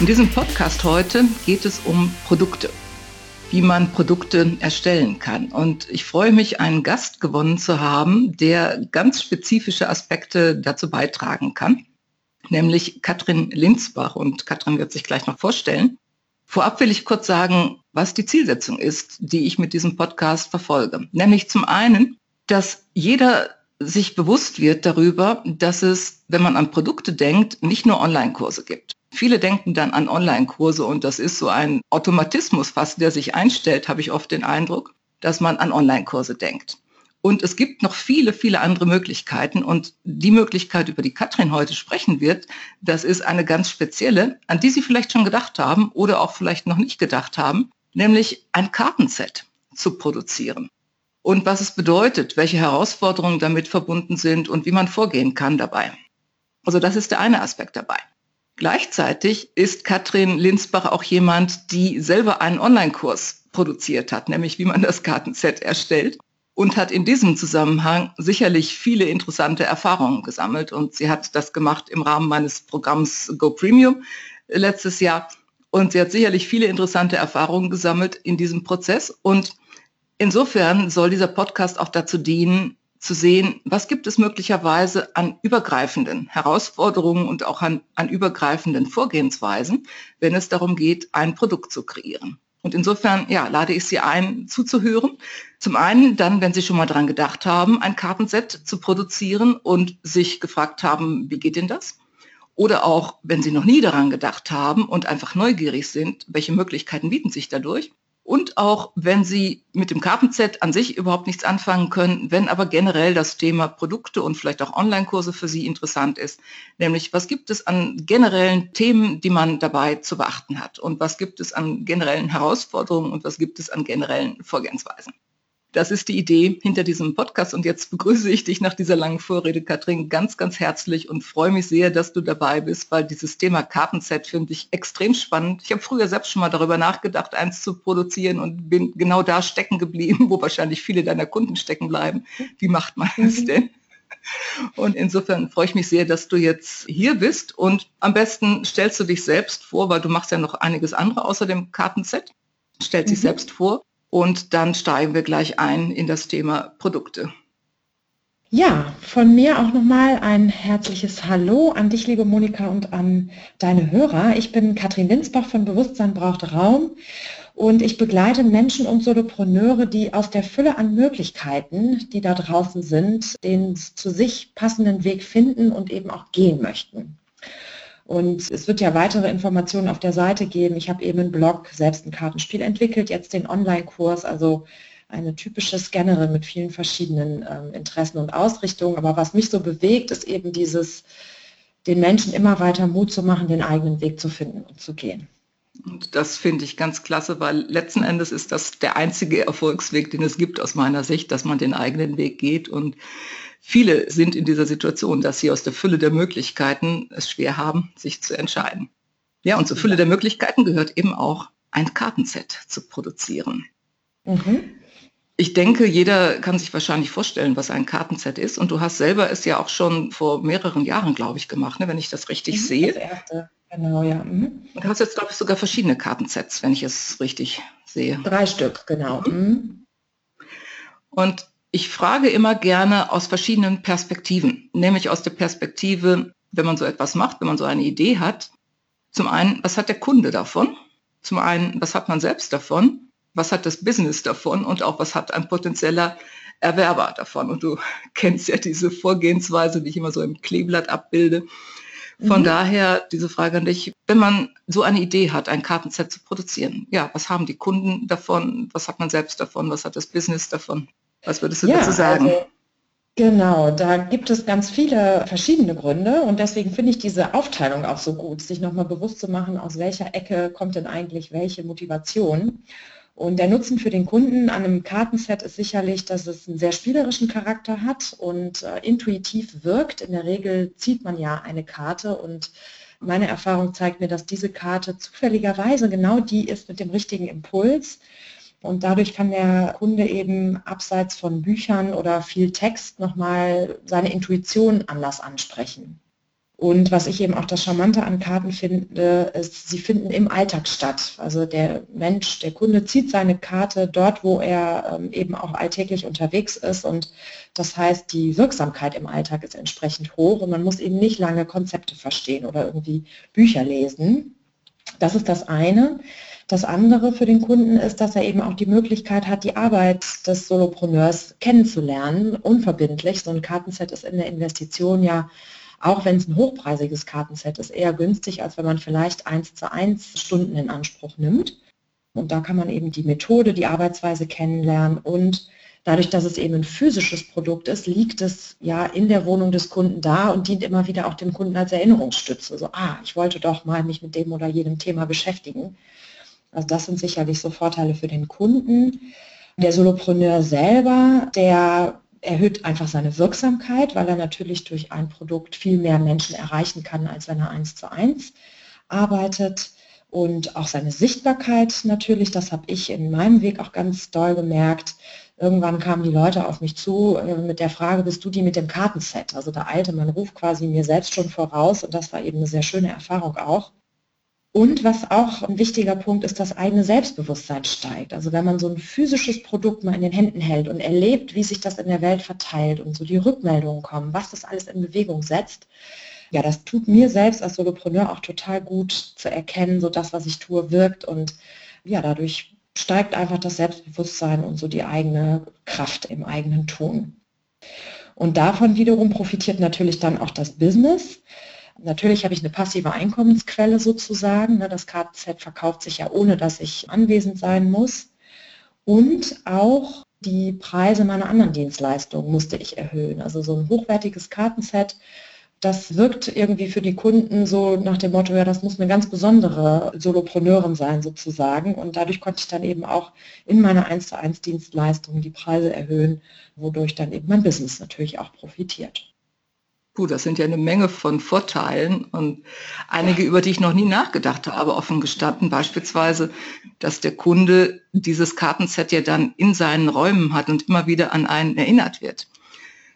In diesem Podcast heute geht es um Produkte, wie man Produkte erstellen kann. Und ich freue mich, einen Gast gewonnen zu haben, der ganz spezifische Aspekte dazu beitragen kann, nämlich Katrin Linsbach. Und Katrin wird sich gleich noch vorstellen. Vorab will ich kurz sagen, was die Zielsetzung ist, die ich mit diesem Podcast verfolge. Nämlich zum einen, dass jeder sich bewusst wird darüber, dass es, wenn man an Produkte denkt, nicht nur Online-Kurse gibt. Viele denken dann an Online-Kurse und das ist so ein Automatismus fast, der sich einstellt, habe ich oft den Eindruck, dass man an Online-Kurse denkt. Und es gibt noch viele, viele andere Möglichkeiten. Und die Möglichkeit, über die Katrin heute sprechen wird, das ist eine ganz spezielle, an die Sie vielleicht schon gedacht haben oder auch vielleicht noch nicht gedacht haben, nämlich ein Kartenset zu produzieren. Und was es bedeutet, welche Herausforderungen damit verbunden sind und wie man vorgehen kann dabei. Also das ist der eine Aspekt dabei. Gleichzeitig ist Katrin Linsbach auch jemand, die selber einen Online-Kurs produziert hat, nämlich wie man das Kartenset erstellt und hat in diesem Zusammenhang sicherlich viele interessante Erfahrungen gesammelt. Und sie hat das gemacht im Rahmen meines Programms Go Premium letztes Jahr. Und sie hat sicherlich viele interessante Erfahrungen gesammelt in diesem Prozess. Und insofern soll dieser Podcast auch dazu dienen, zu sehen, was gibt es möglicherweise an übergreifenden Herausforderungen und auch an, an übergreifenden Vorgehensweisen, wenn es darum geht, ein Produkt zu kreieren. Und insofern, ja, lade ich Sie ein, zuzuhören. Zum einen dann, wenn Sie schon mal dran gedacht haben, ein Kartenset zu produzieren und sich gefragt haben, wie geht denn das? Oder auch, wenn Sie noch nie daran gedacht haben und einfach neugierig sind, welche Möglichkeiten bieten sich dadurch? Und auch wenn Sie mit dem Kartenset an sich überhaupt nichts anfangen können, wenn aber generell das Thema Produkte und vielleicht auch Online-Kurse für Sie interessant ist, nämlich was gibt es an generellen Themen, die man dabei zu beachten hat und was gibt es an generellen Herausforderungen und was gibt es an generellen Vorgehensweisen. Das ist die Idee hinter diesem Podcast. Und jetzt begrüße ich dich nach dieser langen Vorrede, Katrin, ganz, ganz herzlich und freue mich sehr, dass du dabei bist, weil dieses Thema Kartenset finde ich extrem spannend. Ich habe früher selbst schon mal darüber nachgedacht, eins zu produzieren und bin genau da stecken geblieben, wo wahrscheinlich viele deiner Kunden stecken bleiben. Wie macht man das mhm. denn? Und insofern freue ich mich sehr, dass du jetzt hier bist. Und am besten stellst du dich selbst vor, weil du machst ja noch einiges andere außer dem Kartenset. Stellst mhm. dich selbst vor und dann steigen wir gleich ein in das Thema Produkte. Ja, von mir auch nochmal ein herzliches Hallo an dich, liebe Monika, und an deine Hörer. Ich bin Katrin Linsbach von Bewusstsein braucht Raum und ich begleite Menschen und Solopreneure, die aus der Fülle an Möglichkeiten, die da draußen sind, den zu sich passenden Weg finden und eben auch gehen möchten. Und es wird ja weitere Informationen auf der Seite geben. Ich habe eben einen Blog, selbst ein Kartenspiel entwickelt, jetzt den Online-Kurs, also eine typische Scannerin mit vielen verschiedenen ähm, Interessen und Ausrichtungen. Aber was mich so bewegt, ist eben dieses, den Menschen immer weiter Mut zu machen, den eigenen Weg zu finden und zu gehen. Und das finde ich ganz klasse, weil letzten Endes ist das der einzige Erfolgsweg, den es gibt aus meiner Sicht, dass man den eigenen Weg geht. Und Viele sind in dieser Situation, dass sie aus der Fülle der Möglichkeiten es schwer haben, sich zu entscheiden. Ja, und zur Fülle der Möglichkeiten gehört eben auch ein Kartenset zu produzieren. Mhm. Ich denke, jeder kann sich wahrscheinlich vorstellen, was ein Kartenset ist. Und du hast selber es ja auch schon vor mehreren Jahren, glaube ich, gemacht, ne, wenn ich das richtig mhm, sehe. Das erste, genau, ja. Mhm. Und du hast jetzt, glaube ich, sogar verschiedene Kartensets, wenn ich es richtig sehe. Drei Stück, genau. Mhm. Und ich frage immer gerne aus verschiedenen Perspektiven, nämlich aus der Perspektive, wenn man so etwas macht, wenn man so eine Idee hat. Zum einen, was hat der Kunde davon? Zum einen, was hat man selbst davon? Was hat das Business davon? Und auch, was hat ein potenzieller Erwerber davon? Und du kennst ja diese Vorgehensweise, die ich immer so im Kleeblatt abbilde. Von mhm. daher diese Frage an dich, wenn man so eine Idee hat, ein Kartenset zu produzieren, ja, was haben die Kunden davon? Was hat man selbst davon? Was hat das Business davon? Was würdest du ja, dazu sagen? Also Genau, da gibt es ganz viele verschiedene Gründe und deswegen finde ich diese Aufteilung auch so gut, sich nochmal bewusst zu machen, aus welcher Ecke kommt denn eigentlich welche Motivation. Und der Nutzen für den Kunden an einem Kartenset ist sicherlich, dass es einen sehr spielerischen Charakter hat und äh, intuitiv wirkt. In der Regel zieht man ja eine Karte und meine Erfahrung zeigt mir, dass diese Karte zufälligerweise genau die ist mit dem richtigen Impuls und dadurch kann der Kunde eben abseits von Büchern oder viel Text nochmal seine Intuition anders ansprechen. Und was ich eben auch das Charmante an Karten finde, ist, sie finden im Alltag statt. Also der Mensch, der Kunde zieht seine Karte dort, wo er ähm, eben auch alltäglich unterwegs ist. Und das heißt, die Wirksamkeit im Alltag ist entsprechend hoch und man muss eben nicht lange Konzepte verstehen oder irgendwie Bücher lesen. Das ist das eine. Das andere für den Kunden ist, dass er eben auch die Möglichkeit hat, die Arbeit des Solopreneurs kennenzulernen, unverbindlich. So ein Kartenset ist in der Investition ja, auch wenn es ein hochpreisiges Kartenset ist, eher günstig, als wenn man vielleicht eins zu eins Stunden in Anspruch nimmt. Und da kann man eben die Methode, die Arbeitsweise kennenlernen und dadurch, dass es eben ein physisches Produkt ist, liegt es ja in der Wohnung des Kunden da und dient immer wieder auch dem Kunden als Erinnerungsstütze. So, ah, ich wollte doch mal mich mit dem oder jenem Thema beschäftigen. Also das sind sicherlich so Vorteile für den Kunden. Der Solopreneur selber, der erhöht einfach seine Wirksamkeit, weil er natürlich durch ein Produkt viel mehr Menschen erreichen kann, als wenn er eins zu eins arbeitet. Und auch seine Sichtbarkeit natürlich, das habe ich in meinem Weg auch ganz doll gemerkt. Irgendwann kamen die Leute auf mich zu äh, mit der Frage, bist du die mit dem Kartenset? Also der alte man ruft quasi mir selbst schon voraus und das war eben eine sehr schöne Erfahrung auch. Und was auch ein wichtiger Punkt ist, das eigene Selbstbewusstsein steigt. Also wenn man so ein physisches Produkt mal in den Händen hält und erlebt, wie sich das in der Welt verteilt und so die Rückmeldungen kommen, was das alles in Bewegung setzt, ja, das tut mir selbst als Solopreneur auch total gut zu erkennen, so das, was ich tue, wirkt und ja, dadurch steigt einfach das Selbstbewusstsein und so die eigene Kraft im eigenen Tun. Und davon wiederum profitiert natürlich dann auch das Business. Natürlich habe ich eine passive Einkommensquelle sozusagen. Ne, das Kartenset verkauft sich ja ohne, dass ich anwesend sein muss. Und auch die Preise meiner anderen Dienstleistungen musste ich erhöhen. Also so ein hochwertiges Kartenset, das wirkt irgendwie für die Kunden so nach dem Motto, ja, das muss eine ganz besondere Solopreneurin sein sozusagen. Und dadurch konnte ich dann eben auch in meiner 1 zu 1 Dienstleistung die Preise erhöhen, wodurch dann eben mein Business natürlich auch profitiert. Puh, das sind ja eine Menge von Vorteilen und einige, über die ich noch nie nachgedacht habe, offen gestanden. Beispielsweise, dass der Kunde dieses Kartenset ja dann in seinen Räumen hat und immer wieder an einen erinnert wird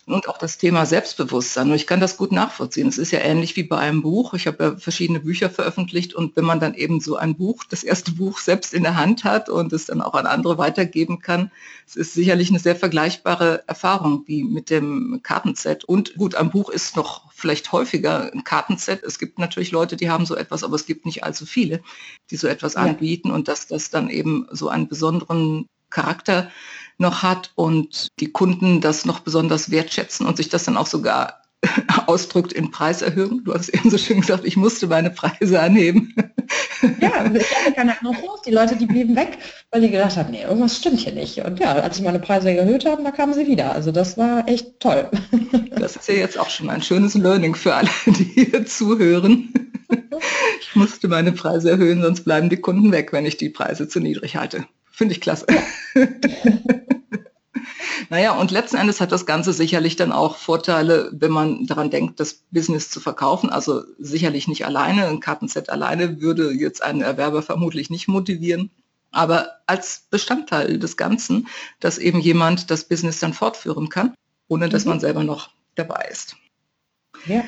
und auch das Thema Selbstbewusstsein. Und ich kann das gut nachvollziehen. Es ist ja ähnlich wie bei einem Buch. Ich habe ja verschiedene Bücher veröffentlicht und wenn man dann eben so ein Buch, das erste Buch selbst in der Hand hat und es dann auch an andere weitergeben kann, es ist sicherlich eine sehr vergleichbare Erfahrung wie mit dem Kartenset. Und gut, ein Buch ist noch vielleicht häufiger ein Kartenset. Es gibt natürlich Leute, die haben so etwas, aber es gibt nicht allzu viele, die so etwas ja. anbieten und dass das dann eben so einen besonderen Charakter noch hat und die Kunden das noch besonders wertschätzen und sich das dann auch sogar ausdrückt in Preiserhöhung. Du hast eben so schön gesagt, ich musste meine Preise anheben. Ja, keine Ahnung los. Die Leute, die blieben weg, weil die gedacht haben, nee, irgendwas stimmt hier nicht. Und ja, als ich meine Preise erhöht habe, da kamen sie wieder. Also das war echt toll. Das ist ja jetzt auch schon ein schönes Learning für alle, die hier zuhören. Ich musste meine Preise erhöhen, sonst bleiben die Kunden weg, wenn ich die Preise zu niedrig halte. Finde ich klasse. naja, und letzten Endes hat das Ganze sicherlich dann auch Vorteile, wenn man daran denkt, das Business zu verkaufen. Also sicherlich nicht alleine. Ein Kartenset alleine würde jetzt einen Erwerber vermutlich nicht motivieren. Aber als Bestandteil des Ganzen, dass eben jemand das Business dann fortführen kann, ohne dass mhm. man selber noch dabei ist. Ja.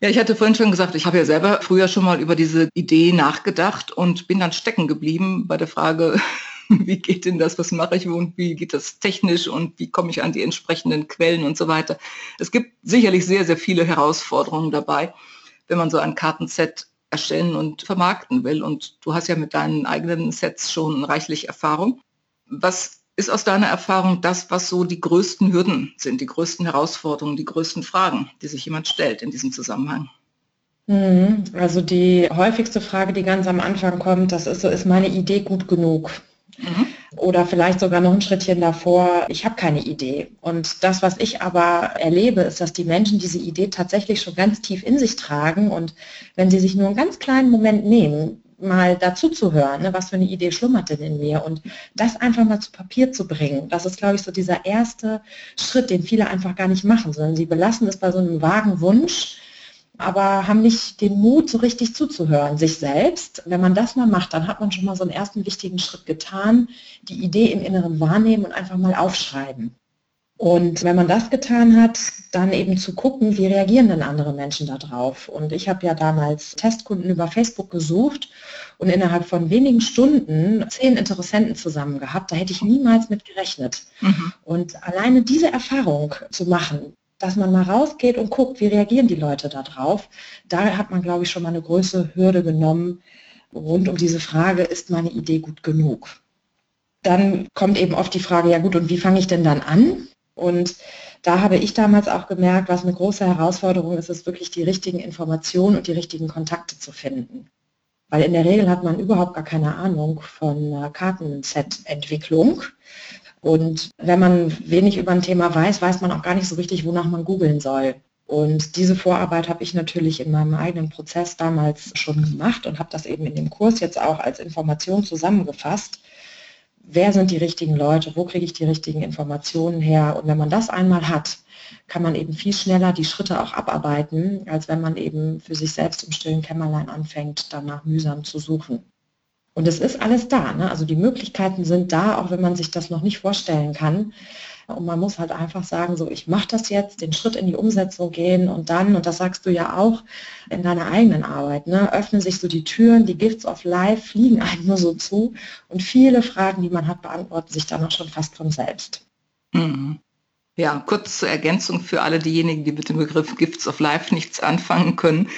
Ja, ich hatte vorhin schon gesagt, ich habe ja selber früher schon mal über diese Idee nachgedacht und bin dann stecken geblieben bei der Frage, wie geht denn das, was mache ich und wie geht das technisch und wie komme ich an die entsprechenden Quellen und so weiter. Es gibt sicherlich sehr, sehr viele Herausforderungen dabei, wenn man so ein Kartenset erstellen und vermarkten will. Und du hast ja mit deinen eigenen Sets schon reichlich Erfahrung. Was ist aus deiner Erfahrung das, was so die größten Hürden sind, die größten Herausforderungen, die größten Fragen, die sich jemand stellt in diesem Zusammenhang? Mhm. Also die häufigste Frage, die ganz am Anfang kommt, das ist so, ist meine Idee gut genug? Mhm. oder vielleicht sogar noch ein Schrittchen davor, ich habe keine Idee. Und das, was ich aber erlebe, ist, dass die Menschen diese Idee tatsächlich schon ganz tief in sich tragen und wenn sie sich nur einen ganz kleinen Moment nehmen, mal dazu zu hören, ne, was für eine Idee schlummert denn in mir und das einfach mal zu Papier zu bringen. Das ist, glaube ich, so dieser erste Schritt, den viele einfach gar nicht machen, sondern sie belassen es bei so einem vagen Wunsch, aber haben nicht den Mut, so richtig zuzuhören, sich selbst. Wenn man das mal macht, dann hat man schon mal so einen ersten wichtigen Schritt getan, die Idee im Inneren wahrnehmen und einfach mal aufschreiben. Und wenn man das getan hat, dann eben zu gucken, wie reagieren denn andere Menschen darauf. Und ich habe ja damals Testkunden über Facebook gesucht und innerhalb von wenigen Stunden zehn Interessenten zusammen gehabt. Da hätte ich niemals mit gerechnet. Mhm. Und alleine diese Erfahrung zu machen, dass man mal rausgeht und guckt, wie reagieren die Leute darauf. Da hat man, glaube ich, schon mal eine größere Hürde genommen rund um diese Frage, ist meine Idee gut genug? Dann kommt eben oft die Frage, ja gut, und wie fange ich denn dann an? Und da habe ich damals auch gemerkt, was eine große Herausforderung ist, ist wirklich die richtigen Informationen und die richtigen Kontakte zu finden. Weil in der Regel hat man überhaupt gar keine Ahnung von Kartenset-Entwicklung. Und wenn man wenig über ein Thema weiß, weiß man auch gar nicht so richtig, wonach man googeln soll. Und diese Vorarbeit habe ich natürlich in meinem eigenen Prozess damals schon gemacht und habe das eben in dem Kurs jetzt auch als Information zusammengefasst. Wer sind die richtigen Leute? Wo kriege ich die richtigen Informationen her? Und wenn man das einmal hat, kann man eben viel schneller die Schritte auch abarbeiten, als wenn man eben für sich selbst im stillen Kämmerlein anfängt, danach mühsam zu suchen. Und es ist alles da. Ne? Also die Möglichkeiten sind da, auch wenn man sich das noch nicht vorstellen kann. Und man muss halt einfach sagen, so ich mache das jetzt, den Schritt in die Umsetzung gehen und dann, und das sagst du ja auch in deiner eigenen Arbeit, ne, öffnen sich so die Türen, die Gifts of Life fliegen einem nur so zu und viele Fragen, die man hat, beantworten sich dann auch schon fast von selbst. Mhm. Ja, kurz zur Ergänzung für alle diejenigen, die mit dem Begriff Gifts of Life nichts anfangen können.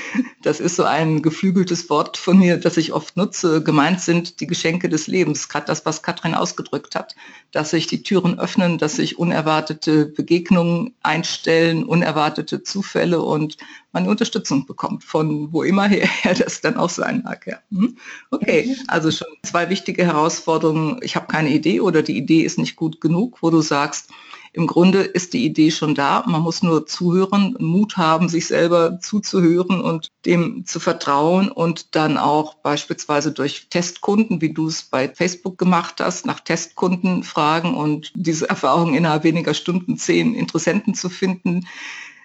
Das ist so ein geflügeltes Wort von mir, das ich oft nutze. Gemeint sind die Geschenke des Lebens, gerade das, was Katrin ausgedrückt hat, dass sich die Türen öffnen, dass sich unerwartete Begegnungen einstellen, unerwartete Zufälle und man Unterstützung bekommt, von wo immer her das dann auch sein mag. Ja. Hm? Okay, mhm. also schon zwei wichtige Herausforderungen. Ich habe keine Idee oder die Idee ist nicht gut genug, wo du sagst, im Grunde ist die Idee schon da. Man muss nur zuhören, Mut haben, sich selber zuzuhören und dem zu vertrauen und dann auch beispielsweise durch Testkunden, wie du es bei Facebook gemacht hast, nach Testkunden fragen und diese Erfahrung innerhalb weniger Stunden zehn Interessenten zu finden.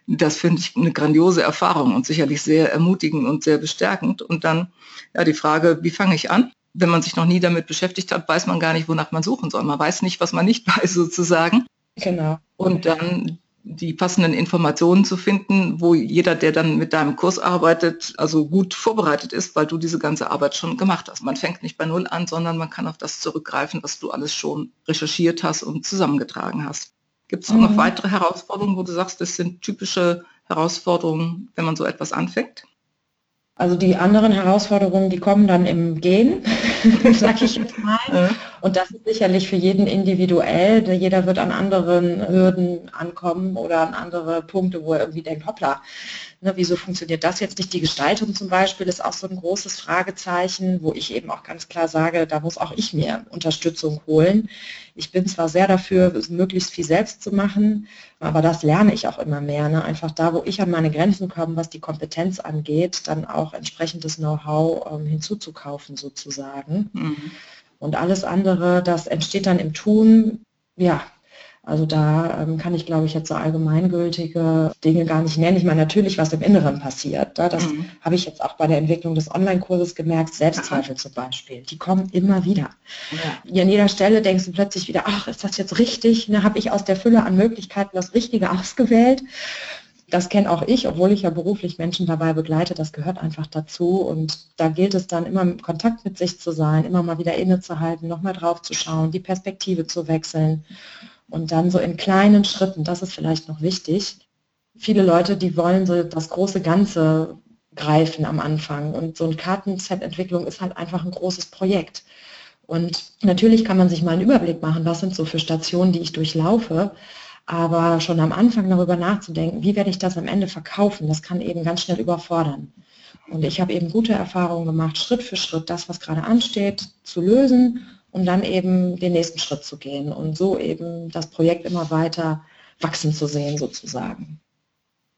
Das finde ich eine grandiose Erfahrung und sicherlich sehr ermutigend und sehr bestärkend. Und dann ja die Frage, wie fange ich an? Wenn man sich noch nie damit beschäftigt hat, weiß man gar nicht, wonach man suchen soll. Man weiß nicht, was man nicht weiß sozusagen. Genau. Und dann die passenden Informationen zu finden, wo jeder, der dann mit deinem Kurs arbeitet, also gut vorbereitet ist, weil du diese ganze Arbeit schon gemacht hast. Man fängt nicht bei Null an, sondern man kann auf das zurückgreifen, was du alles schon recherchiert hast und zusammengetragen hast. Gibt es mhm. noch weitere Herausforderungen, wo du sagst, das sind typische Herausforderungen, wenn man so etwas anfängt? Also die anderen Herausforderungen, die kommen dann im Gehen, sag ich jetzt mal. Und das ist sicherlich für jeden individuell. Jeder wird an anderen Hürden ankommen oder an andere Punkte, wo er irgendwie denkt, hoppla, Ne, wieso funktioniert das jetzt nicht? Die Gestaltung zum Beispiel ist auch so ein großes Fragezeichen, wo ich eben auch ganz klar sage, da muss auch ich mir Unterstützung holen. Ich bin zwar sehr dafür, möglichst viel selbst zu machen, aber das lerne ich auch immer mehr. Ne? Einfach da, wo ich an meine Grenzen komme, was die Kompetenz angeht, dann auch entsprechendes Know-how ähm, hinzuzukaufen sozusagen. Mhm. Und alles andere, das entsteht dann im Tun, ja, also da ähm, kann ich, glaube ich, jetzt so allgemeingültige Dinge gar nicht nennen. Ich meine natürlich, was im Inneren passiert. Da, das mhm. habe ich jetzt auch bei der Entwicklung des Online-Kurses gemerkt. Selbstzweifel Aha. zum Beispiel, die kommen immer wieder. Ja. An jeder Stelle denkst du plötzlich wieder, ach, ist das jetzt richtig? Ne, habe ich aus der Fülle an Möglichkeiten das Richtige ausgewählt? Das kenne auch ich, obwohl ich ja beruflich Menschen dabei begleite. Das gehört einfach dazu. Und da gilt es dann immer im Kontakt mit sich zu sein, immer mal wieder innezuhalten, nochmal drauf zu schauen, die Perspektive zu wechseln und dann so in kleinen Schritten, das ist vielleicht noch wichtig. Viele Leute, die wollen so das große Ganze greifen am Anfang. Und so ein Kartenset-Entwicklung ist halt einfach ein großes Projekt. Und natürlich kann man sich mal einen Überblick machen, was sind so für Stationen, die ich durchlaufe. Aber schon am Anfang darüber nachzudenken, wie werde ich das am Ende verkaufen, das kann eben ganz schnell überfordern. Und ich habe eben gute Erfahrungen gemacht, Schritt für Schritt das, was gerade ansteht, zu lösen um dann eben den nächsten Schritt zu gehen und so eben das Projekt immer weiter wachsen zu sehen sozusagen.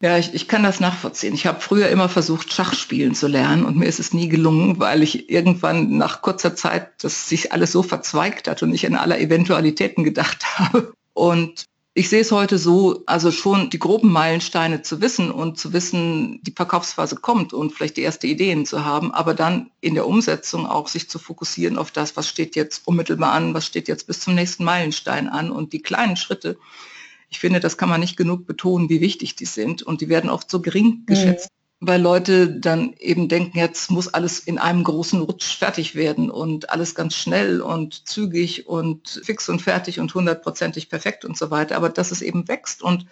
Ja, ich, ich kann das nachvollziehen. Ich habe früher immer versucht, Schach spielen zu lernen und mir ist es nie gelungen, weil ich irgendwann nach kurzer Zeit, dass sich alles so verzweigt hat und ich an aller Eventualitäten gedacht habe. Und ich sehe es heute so, also schon die groben Meilensteine zu wissen und zu wissen, die Verkaufsphase kommt und vielleicht die erste Ideen zu haben, aber dann in der Umsetzung auch sich zu fokussieren auf das, was steht jetzt unmittelbar an, was steht jetzt bis zum nächsten Meilenstein an und die kleinen Schritte. Ich finde, das kann man nicht genug betonen, wie wichtig die sind und die werden oft so gering geschätzt. Mhm weil Leute dann eben denken, jetzt muss alles in einem großen Rutsch fertig werden und alles ganz schnell und zügig und fix und fertig und hundertprozentig perfekt und so weiter. Aber dass es eben wächst und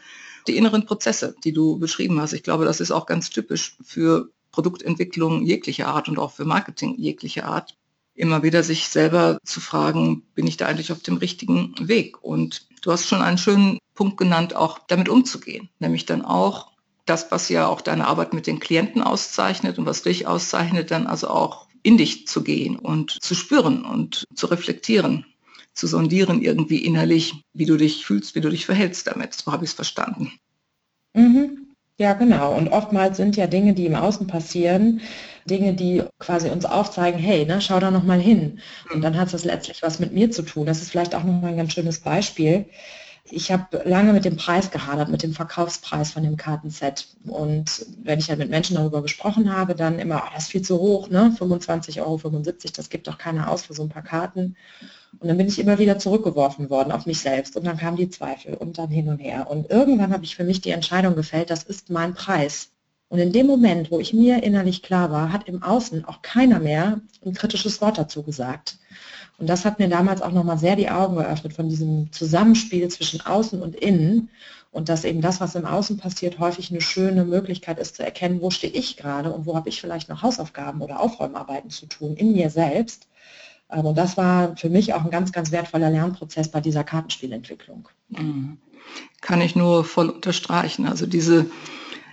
die inneren Prozesse, die du beschrieben hast, ich glaube, das ist auch ganz typisch für Produktentwicklung jeglicher Art und auch für Marketing jeglicher Art, immer wieder sich selber zu fragen, bin ich da eigentlich auf dem richtigen Weg? Und du hast schon einen schönen Punkt genannt, auch damit umzugehen, nämlich dann auch das, was ja auch deine Arbeit mit den Klienten auszeichnet und was dich auszeichnet, dann also auch in dich zu gehen und zu spüren und zu reflektieren, zu sondieren irgendwie innerlich, wie du dich fühlst, wie du dich verhältst damit. So habe ich es verstanden. Mhm. Ja, genau. Und oftmals sind ja Dinge, die im Außen passieren, Dinge, die quasi uns aufzeigen, hey, ne, schau da noch mal hin. Und mhm. dann hat es letztlich was mit mir zu tun. Das ist vielleicht auch noch mal ein ganz schönes Beispiel ich habe lange mit dem Preis gehadert, mit dem Verkaufspreis von dem Kartenset. Und wenn ich dann mit Menschen darüber gesprochen habe, dann immer, oh, das ist viel zu hoch, ne? 25,75 Euro, das gibt doch keiner aus für so ein paar Karten. Und dann bin ich immer wieder zurückgeworfen worden auf mich selbst. Und dann kamen die Zweifel und dann hin und her. Und irgendwann habe ich für mich die Entscheidung gefällt, das ist mein Preis. Und in dem Moment, wo ich mir innerlich klar war, hat im Außen auch keiner mehr ein kritisches Wort dazu gesagt. Und das hat mir damals auch nochmal sehr die Augen geöffnet von diesem Zusammenspiel zwischen Außen und Innen und dass eben das, was im Außen passiert, häufig eine schöne Möglichkeit ist zu erkennen, wo stehe ich gerade und wo habe ich vielleicht noch Hausaufgaben oder Aufräumarbeiten zu tun in mir selbst. Ähm, und das war für mich auch ein ganz, ganz wertvoller Lernprozess bei dieser Kartenspielentwicklung. Mhm. Kann ich nur voll unterstreichen. Also diese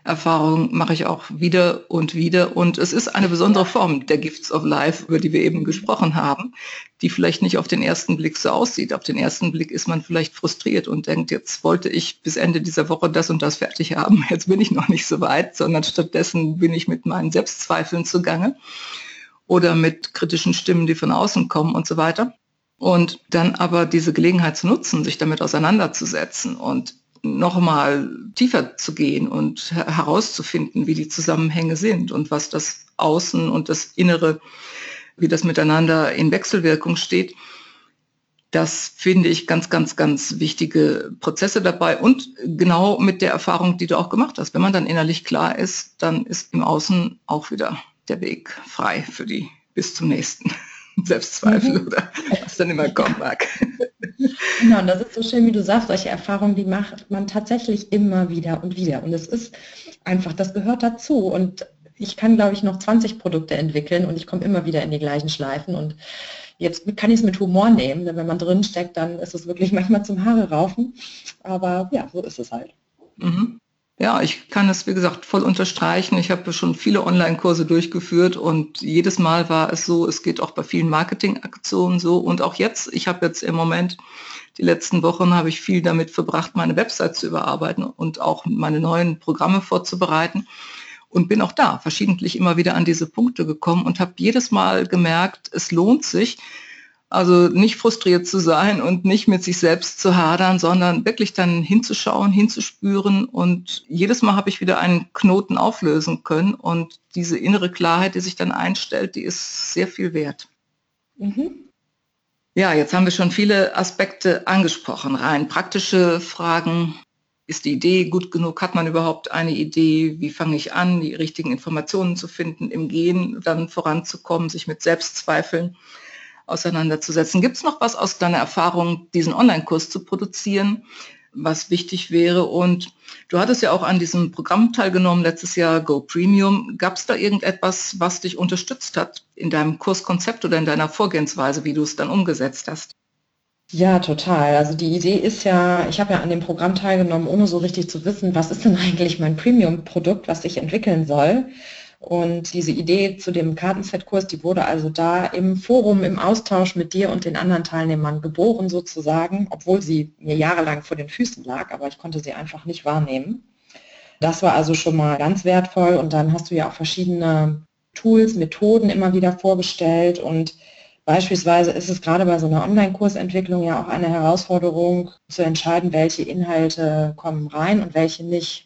Erfahrung mache ich auch wieder und wieder. Und es ist eine besondere Form der Gifts of Life, über die wir eben gesprochen haben, die vielleicht nicht auf den ersten Blick so aussieht. Auf den ersten Blick ist man vielleicht frustriert und denkt, jetzt wollte ich bis Ende dieser Woche das und das fertig haben. Jetzt bin ich noch nicht so weit, sondern stattdessen bin ich mit meinen Selbstzweifeln zugange oder mit kritischen Stimmen, die von außen kommen und so weiter. Und dann aber diese Gelegenheit zu nutzen, sich damit auseinanderzusetzen und nochmal tiefer zu gehen und herauszufinden, wie die Zusammenhänge sind und was das Außen und das Innere, wie das miteinander in Wechselwirkung steht. Das finde ich ganz, ganz, ganz wichtige Prozesse dabei und genau mit der Erfahrung, die du auch gemacht hast. Wenn man dann innerlich klar ist, dann ist im Außen auch wieder der Weg frei für die bis zum nächsten. Selbstzweifel mhm. oder was dann immer kommen mag. Genau, und das ist so schön, wie du sagst, solche Erfahrungen, die macht man tatsächlich immer wieder und wieder. Und es ist einfach, das gehört dazu. Und ich kann, glaube ich, noch 20 Produkte entwickeln und ich komme immer wieder in die gleichen Schleifen. Und jetzt kann ich es mit Humor nehmen, denn wenn man drin steckt, dann ist es wirklich manchmal zum Haare raufen. Aber ja, so ist es halt. Mhm. Ja, ich kann es, wie gesagt, voll unterstreichen. Ich habe schon viele Online-Kurse durchgeführt und jedes Mal war es so, es geht auch bei vielen Marketingaktionen so. Und auch jetzt, ich habe jetzt im Moment, die letzten Wochen habe ich viel damit verbracht, meine Website zu überarbeiten und auch meine neuen Programme vorzubereiten. Und bin auch da verschiedentlich immer wieder an diese Punkte gekommen und habe jedes Mal gemerkt, es lohnt sich, also nicht frustriert zu sein und nicht mit sich selbst zu hadern, sondern wirklich dann hinzuschauen, hinzuspüren. Und jedes Mal habe ich wieder einen Knoten auflösen können. Und diese innere Klarheit, die sich dann einstellt, die ist sehr viel wert. Mhm. Ja, jetzt haben wir schon viele Aspekte angesprochen. Rein praktische Fragen. Ist die Idee gut genug? Hat man überhaupt eine Idee? Wie fange ich an, die richtigen Informationen zu finden, im Gehen dann voranzukommen, sich mit Selbstzweifeln auseinanderzusetzen. Gibt es noch was aus deiner Erfahrung, diesen Online-Kurs zu produzieren, was wichtig wäre? Und du hattest ja auch an diesem Programm teilgenommen, letztes Jahr Go Premium. Gab es da irgendetwas, was dich unterstützt hat in deinem Kurskonzept oder in deiner Vorgehensweise, wie du es dann umgesetzt hast? Ja, total. Also die Idee ist ja, ich habe ja an dem Programm teilgenommen, ohne so richtig zu wissen, was ist denn eigentlich mein Premium-Produkt, was ich entwickeln soll. Und diese Idee zu dem Kartenset-Kurs, die wurde also da im Forum, im Austausch mit dir und den anderen Teilnehmern geboren sozusagen, obwohl sie mir jahrelang vor den Füßen lag, aber ich konnte sie einfach nicht wahrnehmen. Das war also schon mal ganz wertvoll und dann hast du ja auch verschiedene Tools, Methoden immer wieder vorgestellt und beispielsweise ist es gerade bei so einer Online-Kursentwicklung ja auch eine Herausforderung zu entscheiden, welche Inhalte kommen rein und welche nicht.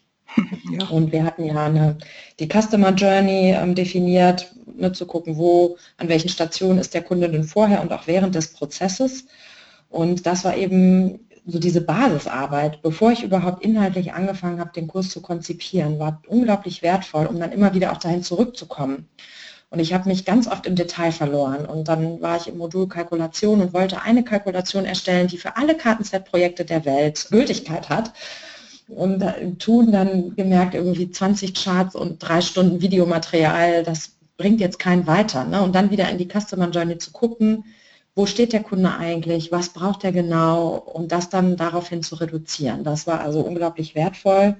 Ja. Und wir hatten ja eine, die Customer Journey ähm, definiert, ne, zu gucken, wo, an welchen Stationen ist der Kunde denn vorher und auch während des Prozesses. Und das war eben so diese Basisarbeit, bevor ich überhaupt inhaltlich angefangen habe, den Kurs zu konzipieren, war unglaublich wertvoll, um dann immer wieder auch dahin zurückzukommen. Und ich habe mich ganz oft im Detail verloren. Und dann war ich im Modul Kalkulation und wollte eine Kalkulation erstellen, die für alle Kartenset-Projekte der Welt Gültigkeit hat. Und Tun dann gemerkt, irgendwie 20 Charts und drei Stunden Videomaterial, das bringt jetzt keinen weiter. Ne? Und dann wieder in die Customer Journey zu gucken, wo steht der Kunde eigentlich, was braucht er genau und das dann daraufhin zu reduzieren. Das war also unglaublich wertvoll.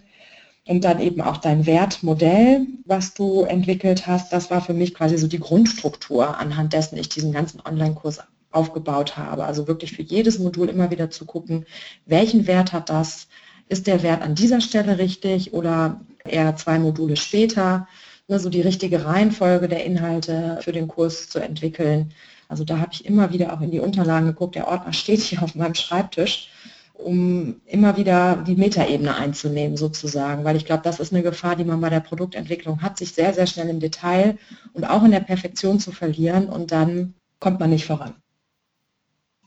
Und dann eben auch dein Wertmodell, was du entwickelt hast, das war für mich quasi so die Grundstruktur, anhand dessen ich diesen ganzen Online-Kurs aufgebaut habe. Also wirklich für jedes Modul immer wieder zu gucken, welchen Wert hat das, ist der Wert an dieser Stelle richtig oder eher zwei Module später, ne, so die richtige Reihenfolge der Inhalte für den Kurs zu entwickeln also da habe ich immer wieder auch in die Unterlagen geguckt. Der Ordner steht hier auf meinem Schreibtisch, um immer wieder die Metaebene einzunehmen sozusagen, weil ich glaube, das ist eine Gefahr, die man bei der Produktentwicklung hat, sich sehr, sehr schnell im Detail und auch in der Perfektion zu verlieren und dann kommt man nicht voran.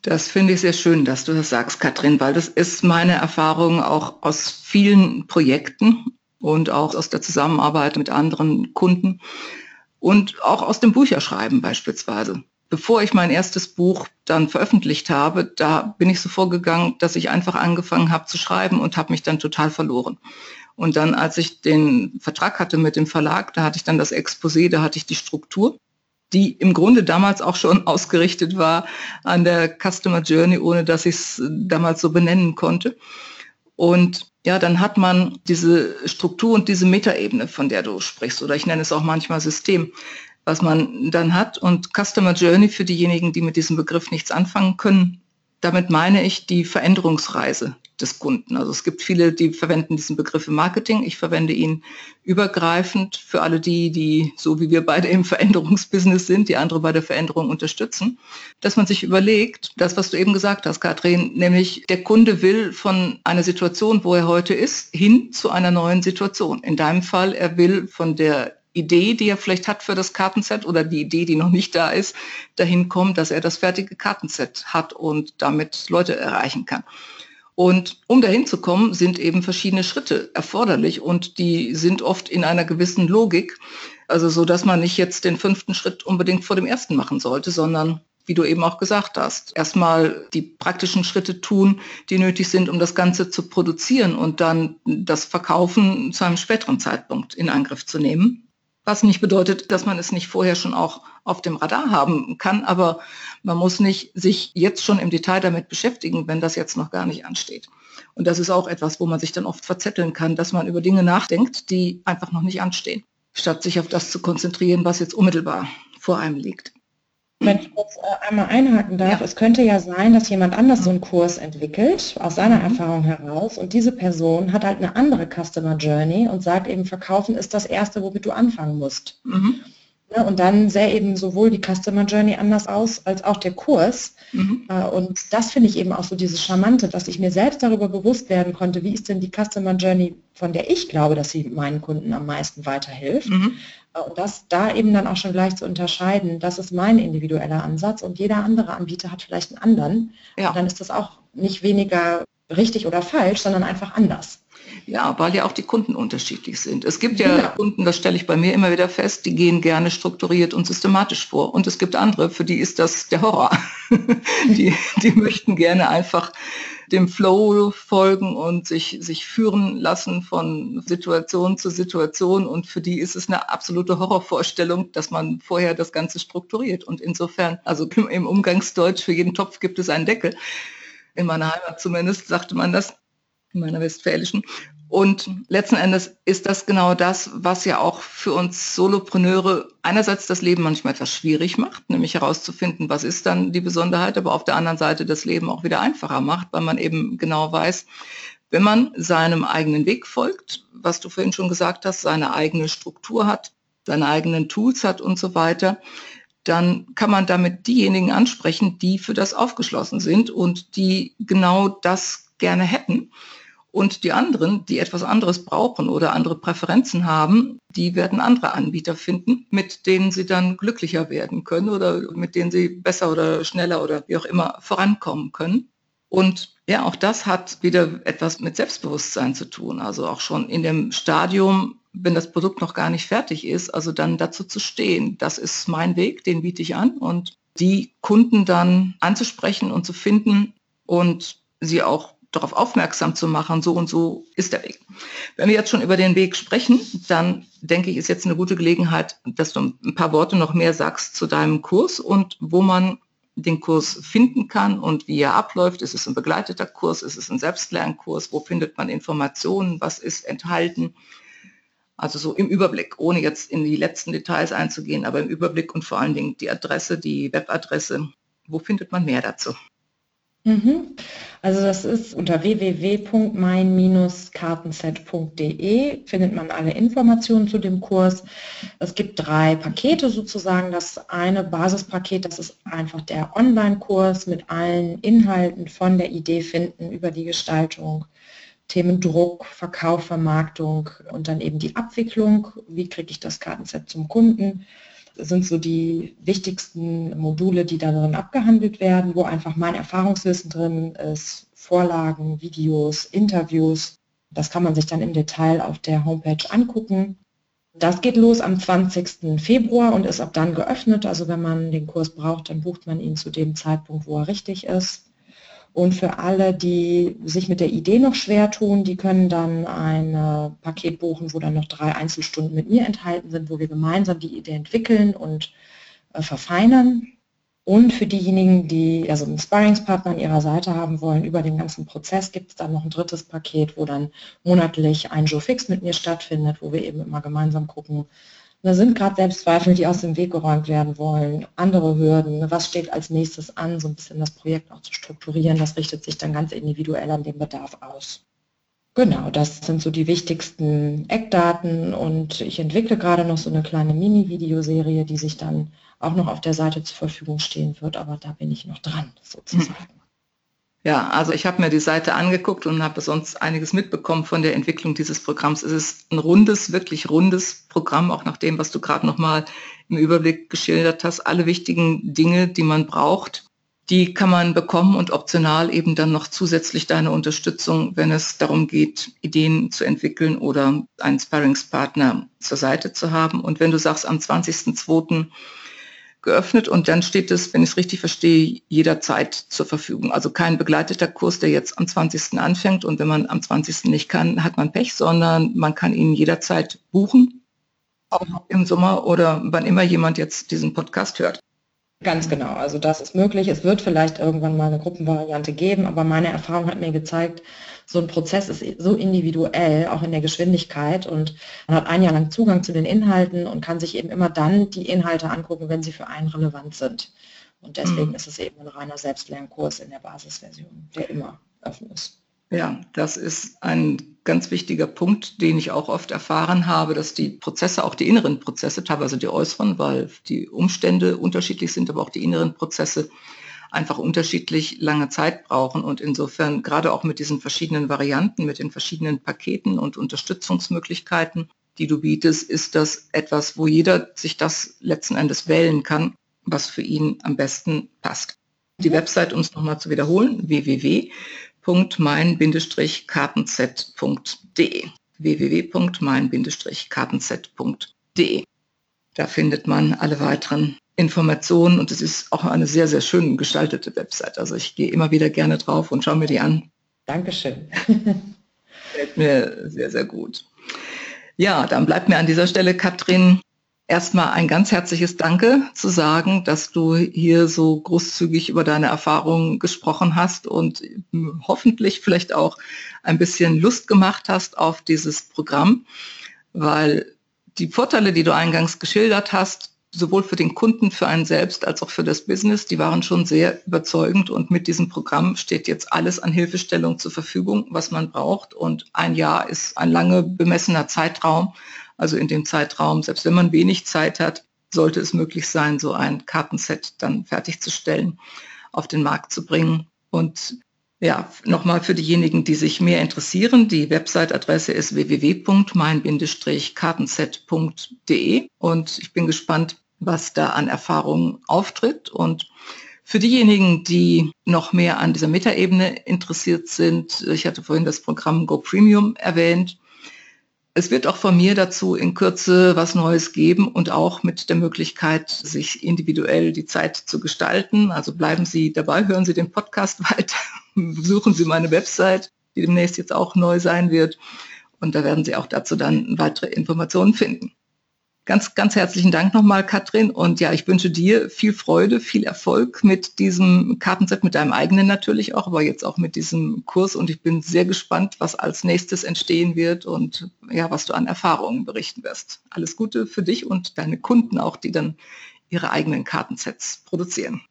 Das finde ich sehr schön, dass du das sagst, Katrin, weil das ist meine Erfahrung auch aus vielen Projekten und auch aus der Zusammenarbeit mit anderen Kunden und auch aus dem Bücherschreiben beispielsweise bevor ich mein erstes Buch dann veröffentlicht habe, da bin ich so vorgegangen, dass ich einfach angefangen habe zu schreiben und habe mich dann total verloren. Und dann, als ich den Vertrag hatte mit dem Verlag, da hatte ich dann das Exposé, da hatte ich die Struktur, die im Grunde damals auch schon ausgerichtet war an der Customer Journey, ohne dass ich es damals so benennen konnte. Und ja, dann hat man diese Struktur und diese Metaebene, von der du sprichst, oder ich nenne es auch manchmal System was man dann hat. Und Customer Journey für diejenigen, die mit diesem Begriff nichts anfangen können, damit meine ich die Veränderungsreise des Kunden. Also es gibt viele, die verwenden diesen Begriff im Marketing. Ich verwende ihn übergreifend für alle die, die so wie wir beide im Veränderungsbusiness sind, die andere bei der Veränderung unterstützen, dass man sich überlegt, das, was du eben gesagt hast, Katrin, nämlich der Kunde will von einer Situation, wo er heute ist, hin zu einer neuen Situation. In deinem Fall, er will von der Idee, die er vielleicht hat für das Kartenset oder die Idee, die noch nicht da ist, dahin kommt, dass er das fertige Kartenset hat und damit Leute erreichen kann. Und um dahin zu kommen, sind eben verschiedene Schritte erforderlich und die sind oft in einer gewissen Logik. Also so, dass man nicht jetzt den fünften Schritt unbedingt vor dem ersten machen sollte, sondern wie du eben auch gesagt hast, erstmal die praktischen Schritte tun, die nötig sind, um das Ganze zu produzieren und dann das Verkaufen zu einem späteren Zeitpunkt in Angriff zu nehmen. Was nicht bedeutet, dass man es nicht vorher schon auch auf dem Radar haben kann, aber man muss nicht sich jetzt schon im Detail damit beschäftigen, wenn das jetzt noch gar nicht ansteht. Und das ist auch etwas, wo man sich dann oft verzetteln kann, dass man über Dinge nachdenkt, die einfach noch nicht anstehen, statt sich auf das zu konzentrieren, was jetzt unmittelbar vor einem liegt. Wenn ich kurz äh, einmal einhaken darf, ja. es könnte ja sein, dass jemand anders so einen Kurs entwickelt, aus seiner mhm. Erfahrung heraus, und diese Person hat halt eine andere Customer Journey und sagt eben, verkaufen ist das Erste, womit du anfangen musst. Mhm. Ja, und dann sähe eben sowohl die Customer Journey anders aus, als auch der Kurs. Mhm. Äh, und das finde ich eben auch so dieses Charmante, dass ich mir selbst darüber bewusst werden konnte, wie ist denn die Customer Journey, von der ich glaube, dass sie meinen Kunden am meisten weiterhilft. Und das da eben dann auch schon gleich zu unterscheiden, das ist mein individueller Ansatz und jeder andere Anbieter hat vielleicht einen anderen. Ja. Und dann ist das auch nicht weniger richtig oder falsch, sondern einfach anders. Ja, weil ja auch die Kunden unterschiedlich sind. Es gibt ja, ja, Kunden, das stelle ich bei mir immer wieder fest, die gehen gerne strukturiert und systematisch vor. Und es gibt andere, für die ist das der Horror. die, die möchten gerne einfach dem Flow folgen und sich, sich führen lassen von Situation zu Situation. Und für die ist es eine absolute Horrorvorstellung, dass man vorher das Ganze strukturiert. Und insofern, also im Umgangsdeutsch, für jeden Topf gibt es einen Deckel. In meiner Heimat zumindest sagte man das, in meiner westfälischen. Und letzten Endes ist das genau das, was ja auch für uns Solopreneure einerseits das Leben manchmal etwas schwierig macht, nämlich herauszufinden, was ist dann die Besonderheit, aber auf der anderen Seite das Leben auch wieder einfacher macht, weil man eben genau weiß, wenn man seinem eigenen Weg folgt, was du vorhin schon gesagt hast, seine eigene Struktur hat, seine eigenen Tools hat und so weiter, dann kann man damit diejenigen ansprechen, die für das aufgeschlossen sind und die genau das gerne hätten. Und die anderen, die etwas anderes brauchen oder andere Präferenzen haben, die werden andere Anbieter finden, mit denen sie dann glücklicher werden können oder mit denen sie besser oder schneller oder wie auch immer vorankommen können. Und ja, auch das hat wieder etwas mit Selbstbewusstsein zu tun. Also auch schon in dem Stadium, wenn das Produkt noch gar nicht fertig ist, also dann dazu zu stehen, das ist mein Weg, den biete ich an und die Kunden dann anzusprechen und zu finden und sie auch darauf aufmerksam zu machen, so und so ist der Weg. Wenn wir jetzt schon über den Weg sprechen, dann denke ich, ist jetzt eine gute Gelegenheit, dass du ein paar Worte noch mehr sagst zu deinem Kurs und wo man den Kurs finden kann und wie er abläuft. Ist es ein begleiteter Kurs? Ist es ein Selbstlernkurs? Wo findet man Informationen? Was ist enthalten? Also so im Überblick, ohne jetzt in die letzten Details einzugehen, aber im Überblick und vor allen Dingen die Adresse, die Webadresse. Wo findet man mehr dazu? Mhm. Also das ist unter www.mein-kartenset.de findet man alle Informationen zu dem Kurs. Es gibt drei Pakete sozusagen. Das eine Basispaket, das ist einfach der Online-Kurs mit allen Inhalten von der Idee finden über die Gestaltung, Themen Druck, Verkauf, Vermarktung und dann eben die Abwicklung. Wie kriege ich das Kartenset zum Kunden? Sind so die wichtigsten Module, die darin abgehandelt werden, wo einfach mein Erfahrungswissen drin ist, Vorlagen, Videos, Interviews. Das kann man sich dann im Detail auf der Homepage angucken. Das geht los am 20. Februar und ist ab dann geöffnet. Also wenn man den Kurs braucht, dann bucht man ihn zu dem Zeitpunkt, wo er richtig ist. Und für alle, die sich mit der Idee noch schwer tun, die können dann ein äh, Paket buchen, wo dann noch drei Einzelstunden mit mir enthalten sind, wo wir gemeinsam die Idee entwickeln und äh, verfeinern. Und für diejenigen, die also einen Sparringspartner an ihrer Seite haben wollen, über den ganzen Prozess gibt es dann noch ein drittes Paket, wo dann monatlich ein Joe Fix mit mir stattfindet, wo wir eben immer gemeinsam gucken, da sind gerade Selbstzweifel, die aus dem Weg geräumt werden wollen, andere Hürden, was steht als nächstes an, so ein bisschen das Projekt auch zu strukturieren, das richtet sich dann ganz individuell an den Bedarf aus. Genau, das sind so die wichtigsten Eckdaten. Und ich entwickle gerade noch so eine kleine Mini-Videoserie, die sich dann auch noch auf der Seite zur Verfügung stehen wird, aber da bin ich noch dran sozusagen. Ja, also ich habe mir die Seite angeguckt und habe sonst einiges mitbekommen von der Entwicklung dieses Programms. Es ist ein rundes, wirklich rundes Programm, auch nach dem, was du gerade nochmal im Überblick geschildert hast. Alle wichtigen Dinge, die man braucht, die kann man bekommen und optional eben dann noch zusätzlich deine Unterstützung, wenn es darum geht, Ideen zu entwickeln oder einen Sparringspartner zur Seite zu haben. Und wenn du sagst, am 20.02 geöffnet und dann steht es, wenn ich es richtig verstehe, jederzeit zur Verfügung. Also kein begleiteter Kurs, der jetzt am 20. anfängt und wenn man am 20. nicht kann, hat man Pech, sondern man kann ihn jederzeit buchen, auch im Sommer oder wann immer jemand jetzt diesen Podcast hört. Ganz genau, also das ist möglich. Es wird vielleicht irgendwann mal eine Gruppenvariante geben, aber meine Erfahrung hat mir gezeigt, so ein Prozess ist so individuell, auch in der Geschwindigkeit und man hat ein Jahr lang Zugang zu den Inhalten und kann sich eben immer dann die Inhalte angucken, wenn sie für einen relevant sind. Und deswegen mhm. ist es eben ein reiner Selbstlernkurs in der Basisversion, der immer offen ist. Ja, das ist ein ganz wichtiger Punkt, den ich auch oft erfahren habe, dass die Prozesse, auch die inneren Prozesse, teilweise die äußeren, weil die Umstände unterschiedlich sind, aber auch die inneren Prozesse einfach unterschiedlich lange Zeit brauchen. Und insofern gerade auch mit diesen verschiedenen Varianten, mit den verschiedenen Paketen und Unterstützungsmöglichkeiten, die du bietest, ist das etwas, wo jeder sich das letzten Endes wählen kann, was für ihn am besten passt. Die Website, um es nochmal zu wiederholen, www.mein-kartenz.de www.mein-kartenz.de Da findet man alle weiteren Informationen und es ist auch eine sehr, sehr schön gestaltete Website. Also ich gehe immer wieder gerne drauf und schaue mir die an. Dankeschön. Gefällt mir sehr, sehr gut. Ja, dann bleibt mir an dieser Stelle, Katrin, erstmal ein ganz herzliches Danke zu sagen, dass du hier so großzügig über deine Erfahrungen gesprochen hast und hoffentlich vielleicht auch ein bisschen Lust gemacht hast auf dieses Programm, weil die Vorteile, die du eingangs geschildert hast, sowohl für den Kunden, für einen selbst als auch für das Business, die waren schon sehr überzeugend und mit diesem Programm steht jetzt alles an Hilfestellung zur Verfügung, was man braucht. Und ein Jahr ist ein lange bemessener Zeitraum, also in dem Zeitraum, selbst wenn man wenig Zeit hat, sollte es möglich sein, so ein Kartenset dann fertigzustellen, auf den Markt zu bringen. Und ja, nochmal für diejenigen, die sich mehr interessieren, die Website-Adresse ist www.mein-kartenset.de und ich bin gespannt, was da an Erfahrungen auftritt. Und für diejenigen, die noch mehr an dieser Metaebene interessiert sind, ich hatte vorhin das Programm Go Premium erwähnt, es wird auch von mir dazu in Kürze was Neues geben und auch mit der Möglichkeit, sich individuell die Zeit zu gestalten. Also bleiben Sie dabei, hören Sie den Podcast weiter, besuchen Sie meine Website, die demnächst jetzt auch neu sein wird. Und da werden Sie auch dazu dann weitere Informationen finden. Ganz, ganz herzlichen Dank nochmal, Katrin. Und ja, ich wünsche dir viel Freude, viel Erfolg mit diesem Kartenset, mit deinem eigenen natürlich auch, aber jetzt auch mit diesem Kurs. Und ich bin sehr gespannt, was als nächstes entstehen wird und ja, was du an Erfahrungen berichten wirst. Alles Gute für dich und deine Kunden auch, die dann ihre eigenen Kartensets produzieren.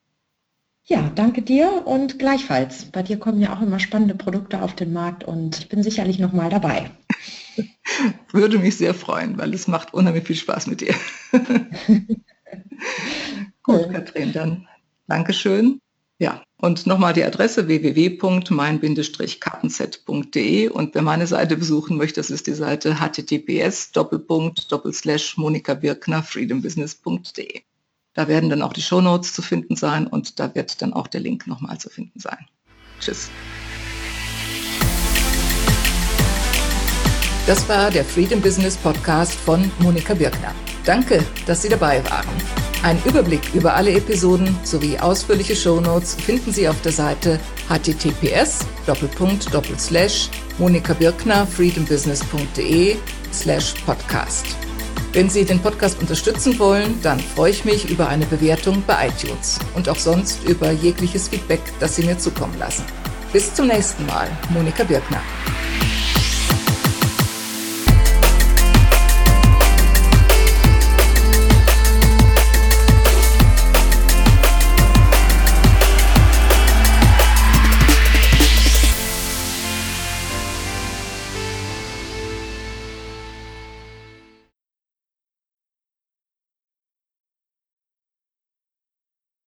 Ja, danke dir und gleichfalls. Bei dir kommen ja auch immer spannende Produkte auf den Markt und ich bin sicherlich noch mal dabei. Würde mich sehr freuen, weil es macht unheimlich viel Spaß mit dir. Gut, Katrin, dann Dankeschön. Ja, und nochmal die Adresse www.mein-kartenset.de und wer meine Seite besuchen möchte, das ist die Seite https monika birkner freedombusiness.de. Da werden dann auch die Shownotes zu finden sein und da wird dann auch der Link nochmal zu finden sein. Tschüss. Das war der Freedom Business Podcast von Monika Birkner. Danke, dass Sie dabei waren. Ein Überblick über alle Episoden sowie ausführliche Shownotes finden Sie auf der Seite https monikabirkner freedombusiness.de slash podcast. Wenn Sie den Podcast unterstützen wollen, dann freue ich mich über eine Bewertung bei iTunes und auch sonst über jegliches Feedback, das Sie mir zukommen lassen. Bis zum nächsten Mal, Monika Birkner.